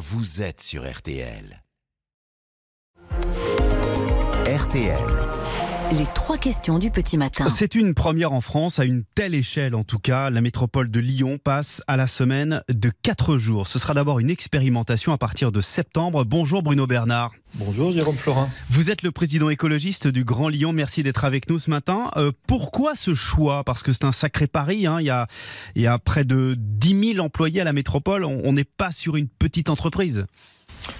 vous êtes sur RTL. RTL. Les trois questions du petit matin. C'est une première en France, à une telle échelle en tout cas. La métropole de Lyon passe à la semaine de 4 jours. Ce sera d'abord une expérimentation à partir de septembre. Bonjour Bruno Bernard. Bonjour Jérôme Florin. Vous êtes le président écologiste du Grand Lyon. Merci d'être avec nous ce matin. Euh, pourquoi ce choix? Parce que c'est un sacré pari. Hein. Il, y a, il, y a, près de 10 000 employés à la métropole. On n'est pas sur une petite entreprise.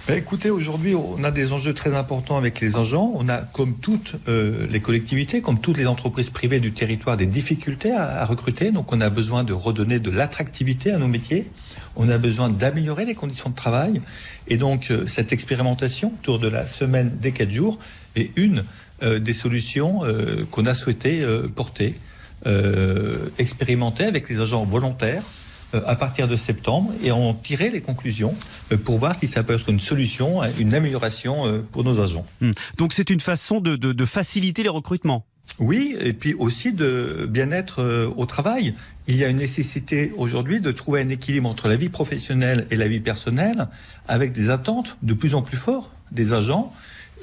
Ben écoutez, aujourd'hui, on a des enjeux très importants avec les agents. On a, comme toutes euh, les collectivités, comme toutes les entreprises privées du territoire, des difficultés à, à recruter. Donc, on a besoin de redonner de l'attractivité à nos métiers. On a besoin d'améliorer les conditions de travail. Et donc, euh, cette expérimentation autour de la semaine des quatre jours est une euh, des solutions euh, qu'on a souhaité porter, expérimenter avec les agents volontaires à partir de septembre et en tirer les conclusions pour voir si ça peut être une solution, une amélioration pour nos agents. Hum. Donc c'est une façon de, de, de, faciliter les recrutements. Oui, et puis aussi de bien-être au travail. Il y a une nécessité aujourd'hui de trouver un équilibre entre la vie professionnelle et la vie personnelle, avec des attentes de plus en plus fortes des agents.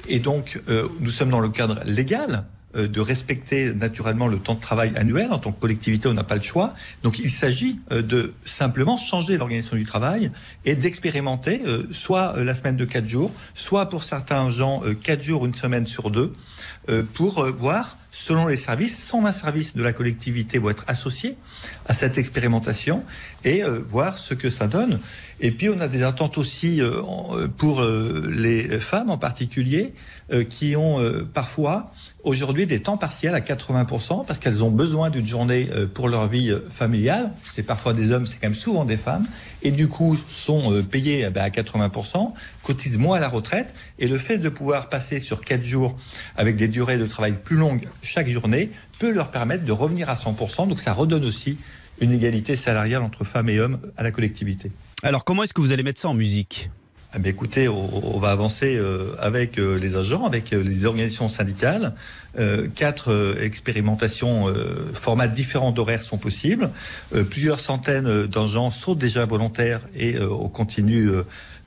Et donc, euh, nous sommes dans le cadre légal euh, de respecter naturellement le temps de travail annuel. En tant que collectivité, on n'a pas le choix. Donc il s'agit euh, de simplement changer l'organisation du travail et d'expérimenter euh, soit la semaine de 4 jours, soit pour certains gens 4 jours, une semaine sur deux, pour voir selon les services, 120 services de la collectivité vont être associés à cette expérimentation et euh, voir ce que ça donne. Et puis on a des attentes aussi euh, pour euh, les femmes en particulier qui ont parfois aujourd'hui des temps partiels à 80% parce qu'elles ont besoin d'une journée pour leur vie familiale. C'est parfois des hommes, c'est quand même souvent des femmes. Et du coup sont payés eh ben, à 80%, cotisent moins à la retraite. Et le fait de pouvoir passer sur 4 jours avec des durées de travail plus longues chaque journée peut leur permettre de revenir à 100%. Donc ça redonne aussi une égalité salariale entre femmes et hommes à la collectivité. Alors comment est-ce que vous allez mettre ça en musique? Bien, écoutez, on, on, va avancer euh, avec euh, les agents, avec euh, les organisations syndicales. quatre expérimentations, formats différents d'horaires sont possibles. plusieurs centaines d'agents sont déjà volontaires et on continue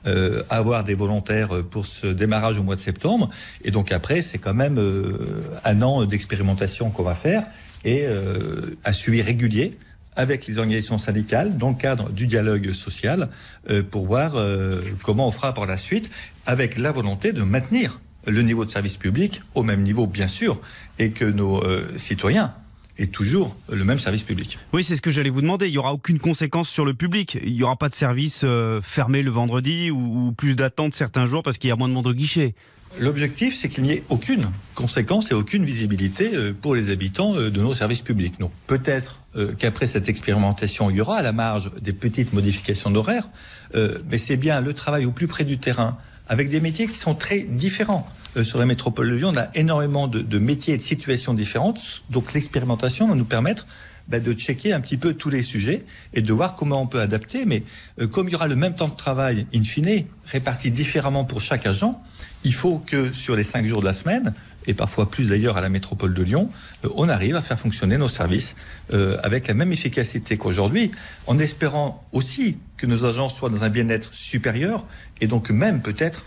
euh, avoir des volontaires pour ce démarrage au mois de septembre. Et donc après, c'est quand même euh, un an d'expérimentation qu'on va faire et euh, un suivi régulier avec les organisations syndicales dans le cadre du dialogue social euh, pour voir euh, comment on fera pour la suite avec la volonté de maintenir le niveau de service public au même niveau bien sûr et que nos euh, citoyens et toujours le même service public. Oui, c'est ce que j'allais vous demander. Il n'y aura aucune conséquence sur le public. Il n'y aura pas de service euh, fermé le vendredi ou, plus d'attente certains jours parce qu'il y a moins de monde au guichet. L'objectif, c'est qu'il n'y ait aucune conséquence et aucune visibilité euh, pour les habitants euh, de nos services publics. Donc peut-être qu'après cette expérimentation, il y aura à la marge des petites modifications d'horaire, mais c'est bien le travail au plus près du terrain, avec des métiers qui sont très différents. Euh, sur la métropole de Lyon, on a énormément de, métiers et de situations différentes. Donc l'expérimentation va nous permettre bah, de checker un petit peu tous les sujets et de voir comment on peut adapter. Mais euh, comme il y aura le même temps de travail, in fine, réparti différemment pour chaque agent, il faut que sur les cinq jours de la semaine, et parfois plus d'ailleurs à la métropole de Lyon, euh, on arrive à faire fonctionner nos services euh, avec la même efficacité qu'aujourd'hui, en espérant aussi que nos agents soient dans un bien-être supérieur et donc même peut-être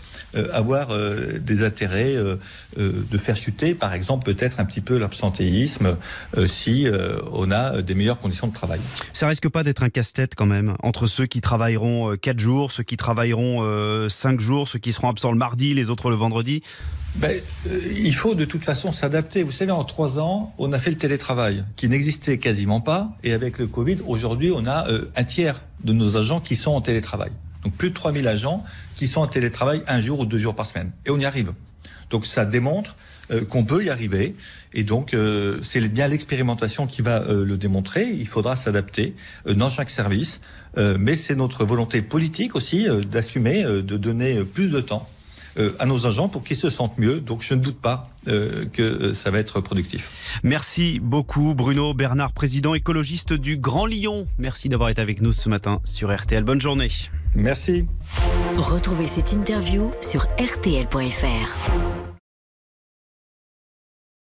avoir euh, des intérêts euh, de faire chuter, par exemple, peut-être un petit peu l'absentéisme si on a des meilleures conditions de travail. Ça risque pas d'être un casse-tête quand même entre ceux qui travailleront 4 jours, ceux qui travailleront 5 jours, ceux qui seront absents le mardi, les autres le vendredi? Ben, euh, il faut de toute façon s'adapter. Vous savez, en trois ans, on a fait le télétravail, qui n'existait quasiment pas. Et avec le Covid, aujourd'hui, on a euh, un tiers de nos agents qui sont en télétravail. Donc plus de 3000 agents qui sont en télétravail un jour ou deux jours par semaine. Et on y arrive. Donc ça démontre euh, qu'on peut y arriver. Et donc euh, c'est bien l'expérimentation qui va euh, le démontrer. Il faudra s'adapter dans chaque service. Mais c'est notre volonté politique aussi d'assumer, de donner plus de temps à nos agents pour qu'ils se sentent mieux. Donc je ne doute pas que ça va être productif. Merci beaucoup Bruno Bernard, président écologiste du Grand Lyon. Merci d'avoir été avec nous ce matin sur RTL. Bonne journée. Merci. Retrouvez cette interview sur rtl.fr.